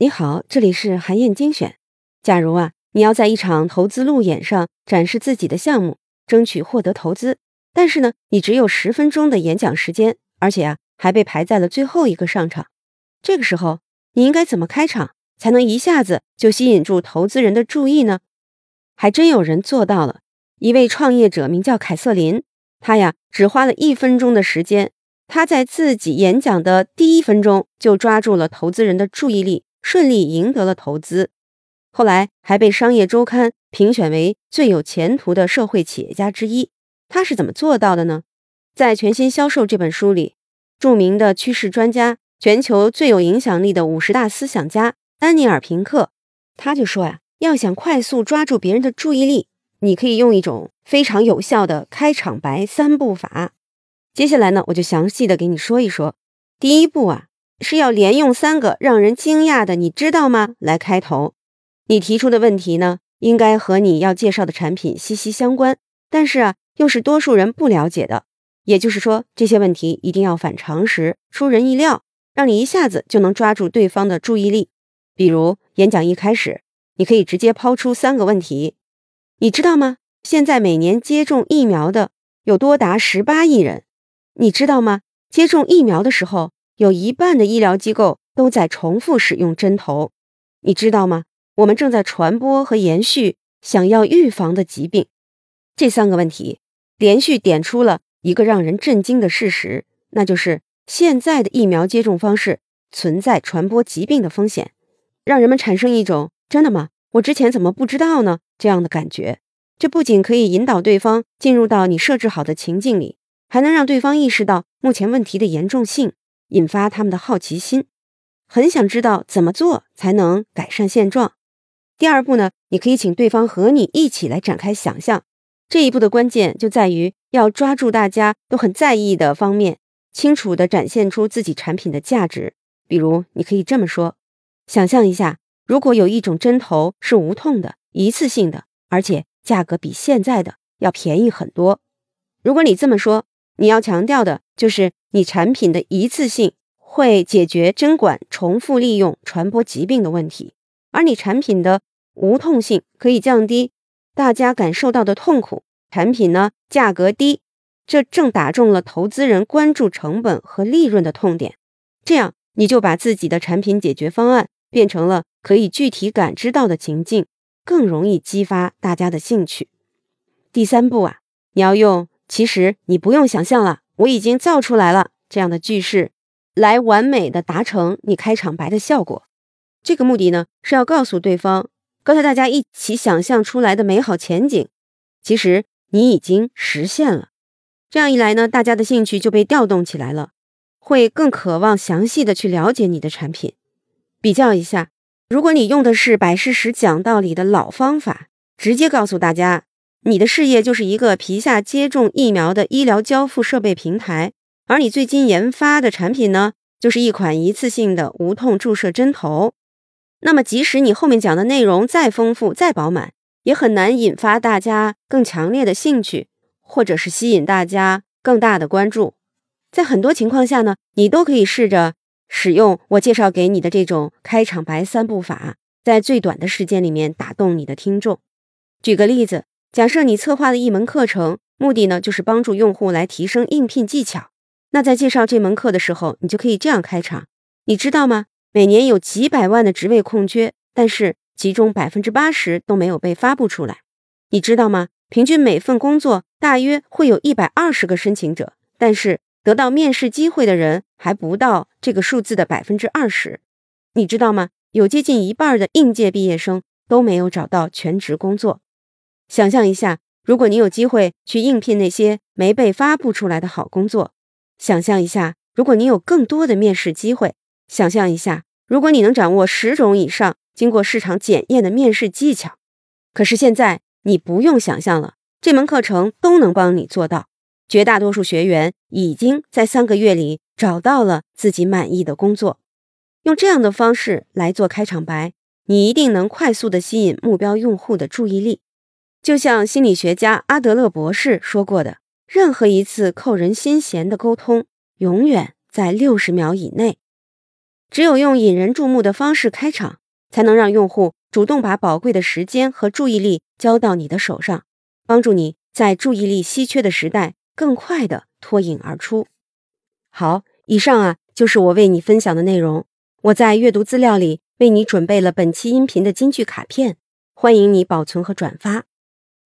你好，这里是韩燕精选。假如啊，你要在一场投资路演上展示自己的项目，争取获得投资，但是呢，你只有十分钟的演讲时间，而且啊，还被排在了最后一个上场。这个时候，你应该怎么开场，才能一下子就吸引住投资人的注意呢？还真有人做到了。一位创业者名叫凯瑟琳，他呀，只花了一分钟的时间，他在自己演讲的第一分钟就抓住了投资人的注意力。顺利赢得了投资，后来还被商业周刊评选为最有前途的社会企业家之一。他是怎么做到的呢？在《全新销售》这本书里，著名的趋势专家、全球最有影响力的五十大思想家丹尼尔·平克，他就说呀，要想快速抓住别人的注意力，你可以用一种非常有效的开场白三步法。接下来呢，我就详细的给你说一说。第一步啊。是要连用三个让人惊讶的“你知道吗”来开头。你提出的问题呢，应该和你要介绍的产品息息相关，但是啊，又是多数人不了解的。也就是说，这些问题一定要反常识、出人意料，让你一下子就能抓住对方的注意力。比如，演讲一开始，你可以直接抛出三个问题：你知道吗？现在每年接种疫苗的有多达十八亿人。你知道吗？接种疫苗的时候。有一半的医疗机构都在重复使用针头，你知道吗？我们正在传播和延续想要预防的疾病。这三个问题连续点出了一个让人震惊的事实，那就是现在的疫苗接种方式存在传播疾病的风险，让人们产生一种“真的吗？我之前怎么不知道呢？”这样的感觉。这不仅可以引导对方进入到你设置好的情境里，还能让对方意识到目前问题的严重性。引发他们的好奇心，很想知道怎么做才能改善现状。第二步呢，你可以请对方和你一起来展开想象。这一步的关键就在于要抓住大家都很在意的方面，清楚地展现出自己产品的价值。比如，你可以这么说：想象一下，如果有一种针头是无痛的、一次性的，而且价格比现在的要便宜很多。如果你这么说，你要强调的就是。你产品的一次性会解决针管重复利用传播疾病的问题，而你产品的无痛性可以降低大家感受到的痛苦。产品呢价格低，这正打中了投资人关注成本和利润的痛点。这样你就把自己的产品解决方案变成了可以具体感知到的情境，更容易激发大家的兴趣。第三步啊，你要用，其实你不用想象了。我已经造出来了这样的句式，来完美的达成你开场白的效果。这个目的呢，是要告诉对方，刚才大家一起想象出来的美好前景，其实你已经实现了。这样一来呢，大家的兴趣就被调动起来了，会更渴望详细的去了解你的产品。比较一下，如果你用的是摆事实讲道理的老方法，直接告诉大家。你的事业就是一个皮下接种疫苗的医疗交付设备平台，而你最近研发的产品呢，就是一款一次性的无痛注射针头。那么，即使你后面讲的内容再丰富、再饱满，也很难引发大家更强烈的兴趣，或者是吸引大家更大的关注。在很多情况下呢，你都可以试着使用我介绍给你的这种开场白三步法，在最短的时间里面打动你的听众。举个例子。假设你策划的一门课程，目的呢就是帮助用户来提升应聘技巧。那在介绍这门课的时候，你就可以这样开场：你知道吗？每年有几百万的职位空缺，但是其中百分之八十都没有被发布出来。你知道吗？平均每份工作大约会有一百二十个申请者，但是得到面试机会的人还不到这个数字的百分之二十。你知道吗？有接近一半的应届毕业生都没有找到全职工作。想象一下，如果你有机会去应聘那些没被发布出来的好工作；想象一下，如果你有更多的面试机会；想象一下，如果你能掌握十种以上经过市场检验的面试技巧。可是现在你不用想象了，这门课程都能帮你做到。绝大多数学员已经在三个月里找到了自己满意的工作。用这样的方式来做开场白，你一定能快速的吸引目标用户的注意力。就像心理学家阿德勒博士说过的，任何一次扣人心弦的沟通，永远在六十秒以内。只有用引人注目的方式开场，才能让用户主动把宝贵的时间和注意力交到你的手上，帮助你在注意力稀缺的时代更快的脱颖而出。好，以上啊就是我为你分享的内容。我在阅读资料里为你准备了本期音频的金句卡片，欢迎你保存和转发，